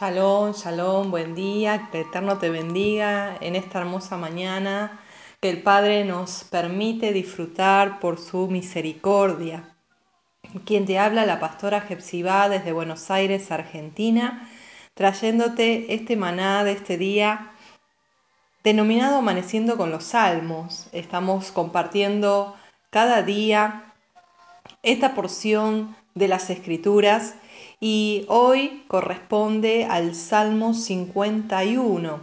Shalom, shalom, buen día, que el Eterno te bendiga en esta hermosa mañana, que el Padre nos permite disfrutar por su misericordia. Quien te habla, la pastora Jepsibá desde Buenos Aires, Argentina, trayéndote este maná de este día denominado Amaneciendo con los Salmos. Estamos compartiendo cada día esta porción de las Escrituras y hoy corresponde al Salmo 51.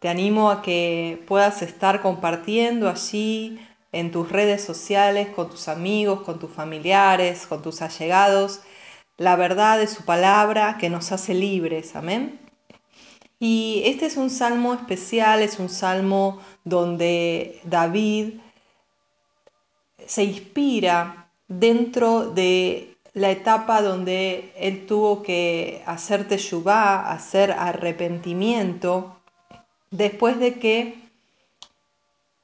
Te animo a que puedas estar compartiendo allí en tus redes sociales, con tus amigos, con tus familiares, con tus allegados, la verdad de su palabra que nos hace libres. Amén. Y este es un salmo especial, es un salmo donde David se inspira dentro de la etapa donde él tuvo que hacer teshuvá, hacer arrepentimiento, después de que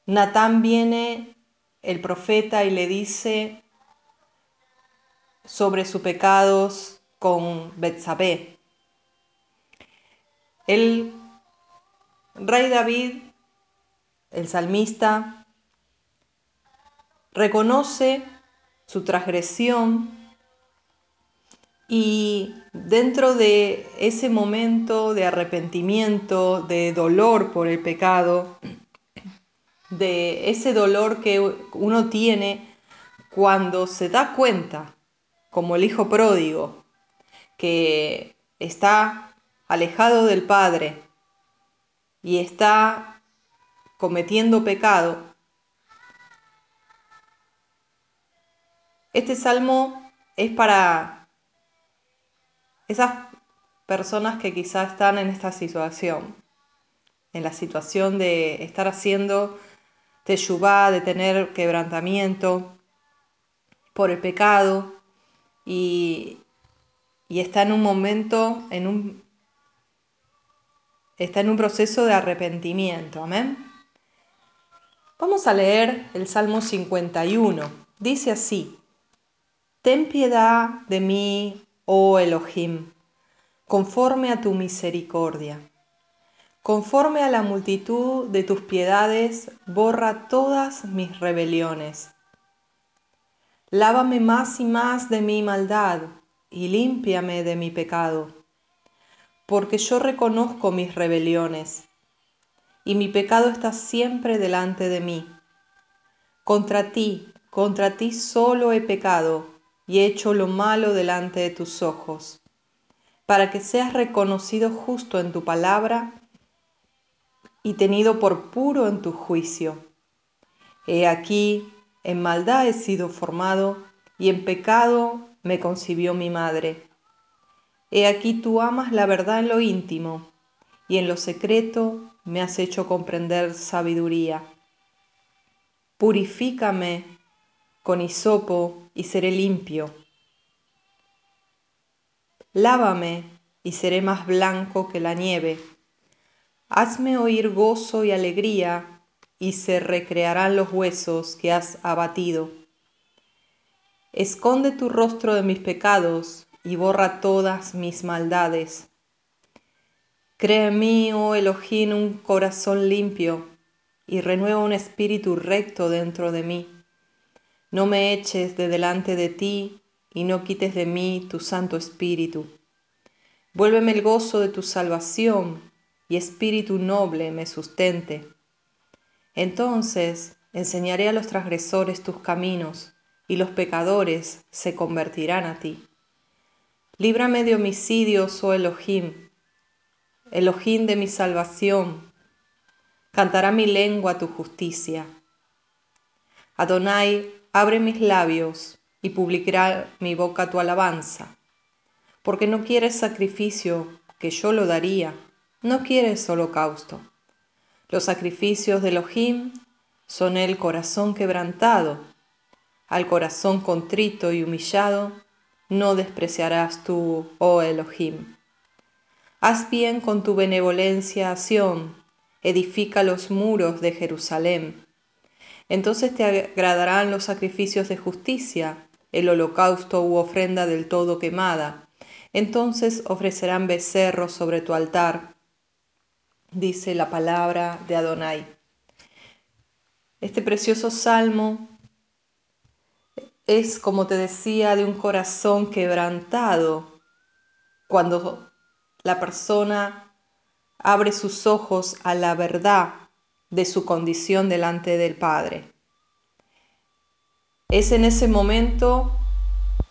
Natán viene, el profeta, y le dice sobre sus pecados con Betsabé. El rey David, el salmista, reconoce su transgresión y dentro de ese momento de arrepentimiento, de dolor por el pecado, de ese dolor que uno tiene cuando se da cuenta, como el hijo pródigo, que está alejado del Padre y está cometiendo pecado, este salmo es para esas personas que quizás están en esta situación, en la situación de estar haciendo teshuvá, de tener quebrantamiento por el pecado y, y está en un momento, en un, está en un proceso de arrepentimiento. Amén. Vamos a leer el Salmo 51. Dice así, Ten piedad de mí, oh Elohim, conforme a tu misericordia. Conforme a la multitud de tus piedades, borra todas mis rebeliones. Lávame más y más de mi maldad y límpiame de mi pecado, porque yo reconozco mis rebeliones y mi pecado está siempre delante de mí. Contra ti, contra ti solo he pecado y hecho lo malo delante de tus ojos, para que seas reconocido justo en tu palabra y tenido por puro en tu juicio. He aquí, en maldad he sido formado, y en pecado me concibió mi madre. He aquí tú amas la verdad en lo íntimo, y en lo secreto me has hecho comprender sabiduría. Purifícame con hisopo y seré limpio. Lávame y seré más blanco que la nieve. Hazme oír gozo y alegría, y se recrearán los huesos que has abatido. Esconde tu rostro de mis pecados y borra todas mis maldades. Crea en mí, oh Elohim, un corazón limpio y renueva un espíritu recto dentro de mí. No me eches de delante de ti y no quites de mí tu Santo Espíritu. Vuélveme el gozo de tu salvación y espíritu noble me sustente. Entonces enseñaré a los transgresores tus caminos y los pecadores se convertirán a ti. Líbrame de homicidios, oh Elohim, Elohim de mi salvación. Cantará mi lengua tu justicia. Adonai, Abre mis labios y publicará mi boca tu alabanza. Porque no quieres sacrificio, que yo lo daría, no quieres holocausto. Los sacrificios de Elohim son el corazón quebrantado. Al corazón contrito y humillado, no despreciarás tú, oh Elohim. Haz bien con tu benevolencia a Sión, edifica los muros de Jerusalén entonces te agradarán los sacrificios de justicia, el holocausto u ofrenda del todo quemada. entonces ofrecerán becerros sobre tu altar, dice la palabra de Adonai. Este precioso salmo es, como te decía, de un corazón quebrantado cuando la persona abre sus ojos a la verdad de su condición delante del Padre. Es en ese momento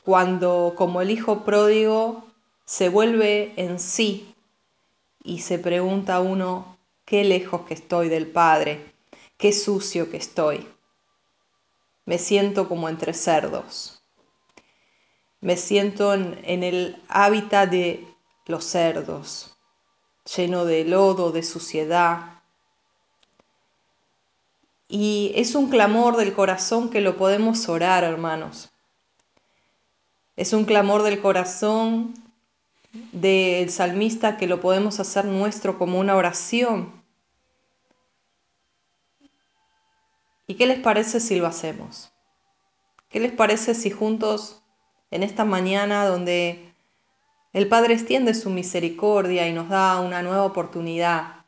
cuando, como el hijo pródigo, se vuelve en sí y se pregunta a uno, qué lejos que estoy del Padre, qué sucio que estoy. Me siento como entre cerdos. Me siento en, en el hábitat de los cerdos, lleno de lodo, de suciedad. Y es un clamor del corazón que lo podemos orar, hermanos. Es un clamor del corazón del salmista que lo podemos hacer nuestro como una oración. ¿Y qué les parece si lo hacemos? ¿Qué les parece si juntos en esta mañana donde el Padre extiende su misericordia y nos da una nueva oportunidad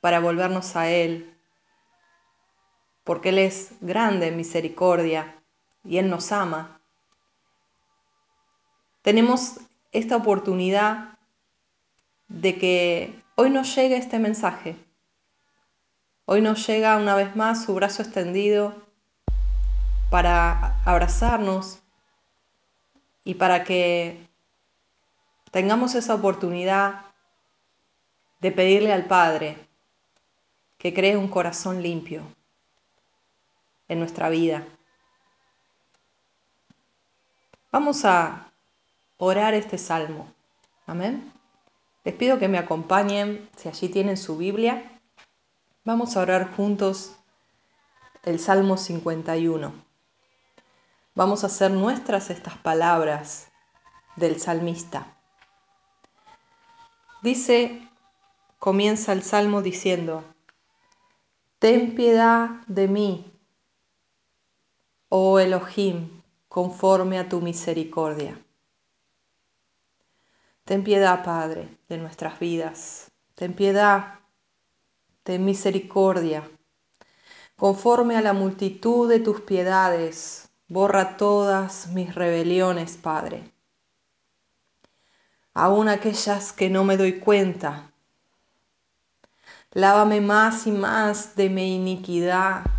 para volvernos a Él? Porque Él es grande en misericordia y Él nos ama. Tenemos esta oportunidad de que hoy nos llegue este mensaje. Hoy nos llega una vez más su brazo extendido para abrazarnos y para que tengamos esa oportunidad de pedirle al Padre que cree un corazón limpio en nuestra vida. Vamos a orar este salmo. Amén. Les pido que me acompañen, si allí tienen su Biblia. Vamos a orar juntos el Salmo 51. Vamos a hacer nuestras estas palabras del salmista. Dice, comienza el salmo diciendo, Ten piedad de mí, oh Elohim, conforme a tu misericordia. Ten piedad, Padre, de nuestras vidas. Ten piedad, ten misericordia. Conforme a la multitud de tus piedades, borra todas mis rebeliones, Padre. Aún aquellas que no me doy cuenta. Lávame más y más de mi iniquidad.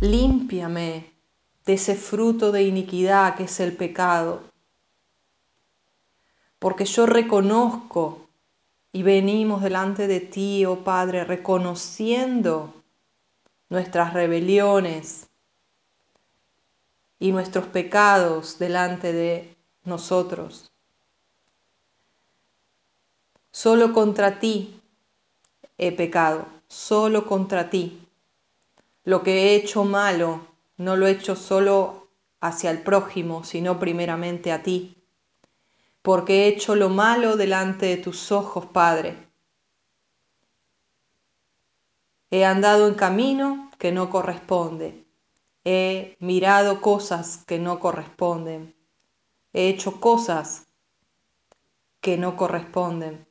Límpiame de ese fruto de iniquidad que es el pecado porque yo reconozco y venimos delante de ti, oh Padre, reconociendo nuestras rebeliones y nuestros pecados delante de nosotros. Solo contra ti he pecado, solo contra ti. Lo que he hecho malo no lo he hecho solo hacia el prójimo, sino primeramente a ti porque he hecho lo malo delante de tus ojos, Padre. He andado en camino que no corresponde. He mirado cosas que no corresponden. He hecho cosas que no corresponden.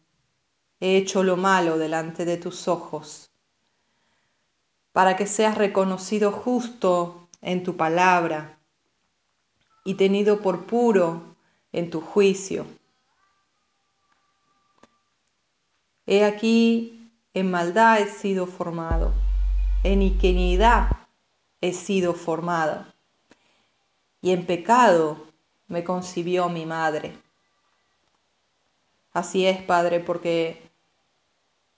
He hecho lo malo delante de tus ojos. Para que seas reconocido justo en tu palabra y tenido por puro en tu juicio. He aquí, en maldad he sido formado, en iniquidad he sido formado, y en pecado me concibió mi madre. Así es, Padre, porque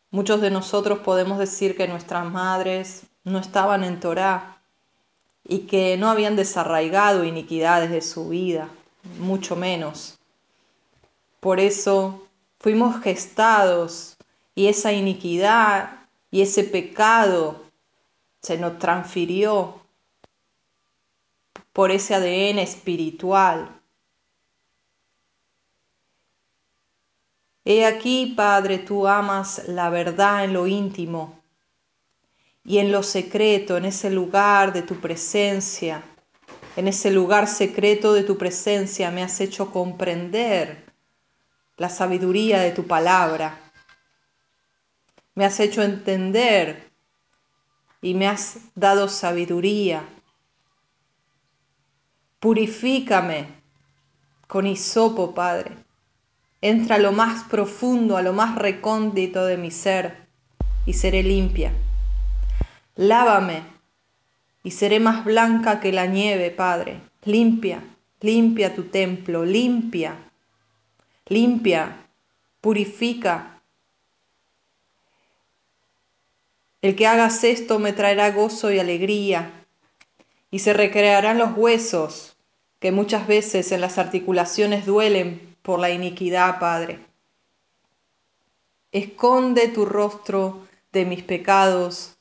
muchos de nosotros podemos decir que nuestras madres no estaban en Torah y que no habían desarraigado iniquidades de su vida mucho menos. Por eso fuimos gestados y esa iniquidad y ese pecado se nos transfirió por ese ADN espiritual. He aquí, Padre, tú amas la verdad en lo íntimo y en lo secreto, en ese lugar de tu presencia en ese lugar secreto de tu presencia me has hecho comprender la sabiduría de tu palabra. Me has hecho entender y me has dado sabiduría. Purifícame con hisopo, Padre. Entra a lo más profundo, a lo más recóndito de mi ser y seré limpia. Lávame y seré más blanca que la nieve, Padre. Limpia, limpia tu templo, limpia, limpia, purifica. El que hagas esto me traerá gozo y alegría, y se recrearán los huesos que muchas veces en las articulaciones duelen por la iniquidad, Padre. Esconde tu rostro de mis pecados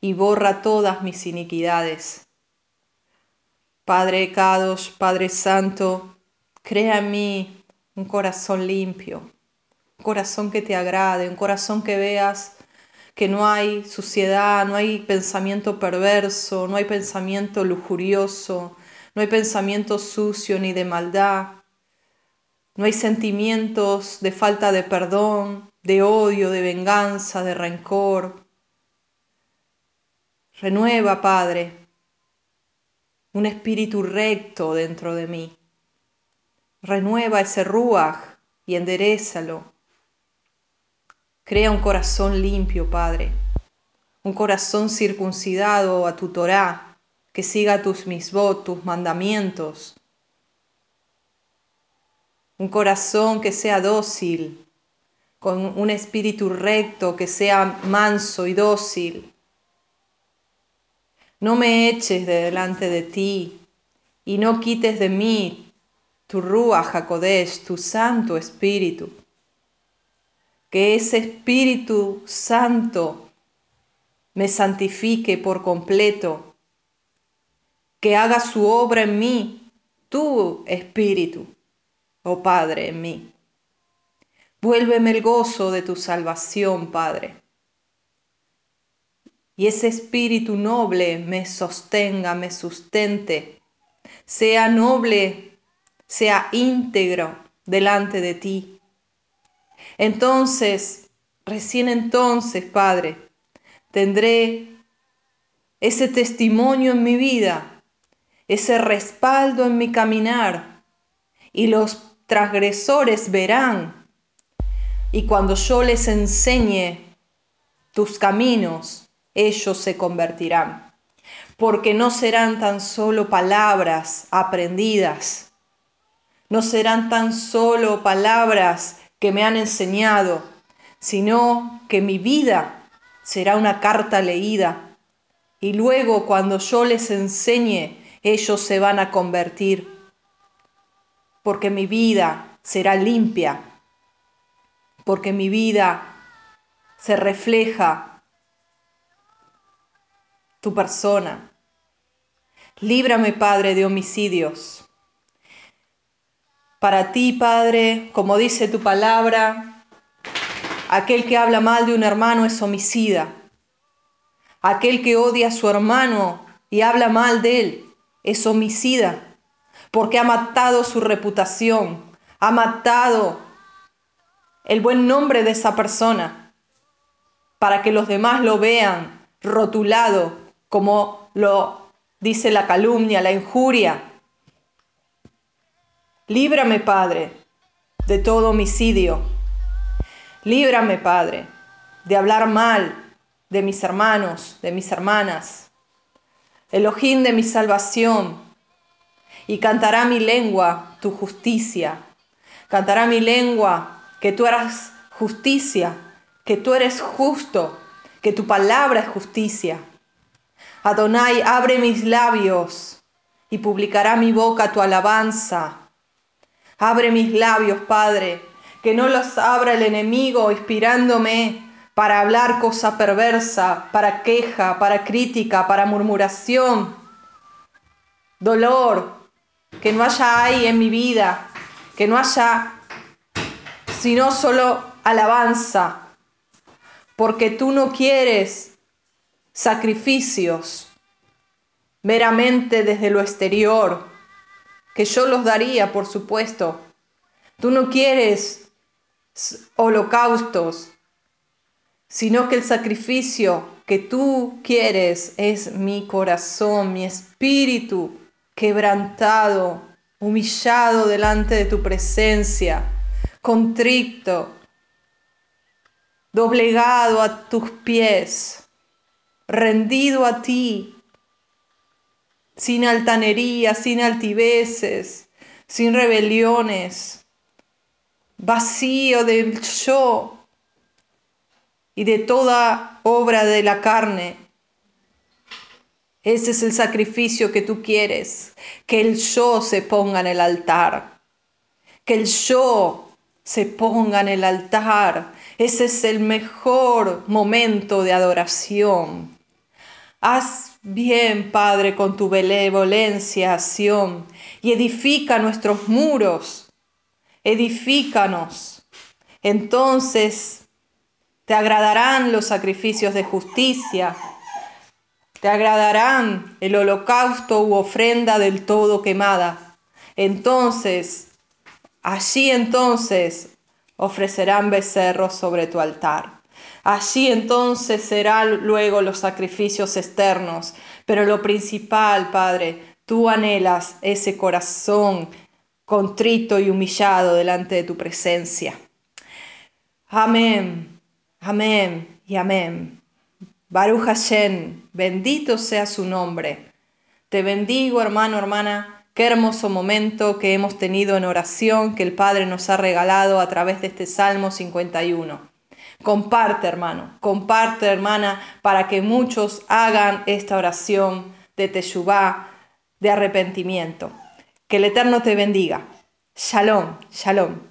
y borra todas mis iniquidades. Padre Kadosh, Padre Santo, crea en mí un corazón limpio, un corazón que te agrade, un corazón que veas que no hay suciedad, no hay pensamiento perverso, no hay pensamiento lujurioso, no hay pensamiento sucio ni de maldad, no hay sentimientos de falta de perdón, de odio, de venganza, de rencor. Renueva, Padre, un espíritu recto dentro de mí. Renueva ese ruaj y enderezalo. Crea un corazón limpio, Padre, un corazón circuncidado a tu Torah, que siga tus misbot, tus mandamientos. Un corazón que sea dócil, con un espíritu recto, que sea manso y dócil. No me eches de delante de ti y no quites de mí tu Ruach HaKodesh, tu Santo Espíritu que ese Espíritu Santo me santifique por completo, que haga su obra en mí, tu Espíritu, oh Padre, en mí. Vuélveme el gozo de tu salvación, Padre. Y ese espíritu noble me sostenga, me sustente, sea noble, sea íntegro delante de ti entonces, recién entonces, Padre, tendré ese testimonio en mi vida, ese respaldo en mi caminar, y los transgresores verán. Y cuando yo les enseñe tus caminos, ellos se convertirán, porque no serán tan solo palabras aprendidas, no serán tan solo palabras que me han enseñado, sino que mi vida será una carta leída. Y luego cuando yo les enseñe, ellos se van a convertir, porque mi vida será limpia, porque mi vida se refleja tu persona. Líbrame, Padre, de homicidios para ti, Padre, como dice tu palabra, aquel que habla mal de un hermano es homicida. Aquel que odia a su hermano y habla mal de él es homicida, porque ha matado su reputación, ha matado el buen nombre de esa persona, para que los demás lo vean rotulado como lo dice la calumnia, la injuria, Líbrame, Padre, de todo homicidio. Líbrame, Padre, de hablar mal de mis hermanos, de mis hermanas. Elohim de mi salvación. Y cantará mi lengua tu justicia. Cantará mi lengua que tú eres justicia, que tú eres justo, que tu palabra es justicia. Adonai, abre mis labios y publicará mi boca tu alabanza. Abre mis labios, Padre, que no los abra el enemigo inspirándome para hablar cosa perversa, para queja, para crítica, para murmuración, dolor, que no haya ahí en mi vida, que no haya sino solo alabanza, porque tú no quieres sacrificios meramente desde lo exterior, que yo los daría, por supuesto. Tú no quieres holocaustos, sino que el sacrificio que tú quieres es mi corazón, mi espíritu quebrantado, humillado delante de tu presencia, contrito, doblegado a tus pies, rendido a ti, sin altanería, sin altiveces, sin rebeliones, vacío del yo y de toda obra de la carne. Ese es el sacrificio que tú quieres, que el yo se ponga en el altar, que el yo se ponga en el altar. Ese es el mejor momento de adoración. Haz bien, Padre, con tu benevolencia, acción, y edifica nuestros muros, edifícanos. Entonces te agradarán los sacrificios de justicia, te agradarán el holocausto u ofrenda del todo quemada. Entonces, allí entonces ofrecerán becerros sobre tu altar. Allí entonces serán luego los sacrificios externos, pero lo principal, Padre, tú anhelas ese corazón contrito y humillado delante de tu presencia. Amén, amén y amén. Baruch Hashem, bendito sea su nombre. Te bendigo, hermano, hermana. Qué hermoso momento que hemos tenido en oración que el Padre nos ha regalado a través de este Salmo 51. Comparte, hermano, comparte, hermana, para que muchos hagan esta oración de Teshuvah, de arrepentimiento. Que el Eterno te bendiga. Shalom, shalom.